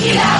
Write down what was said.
Tequila.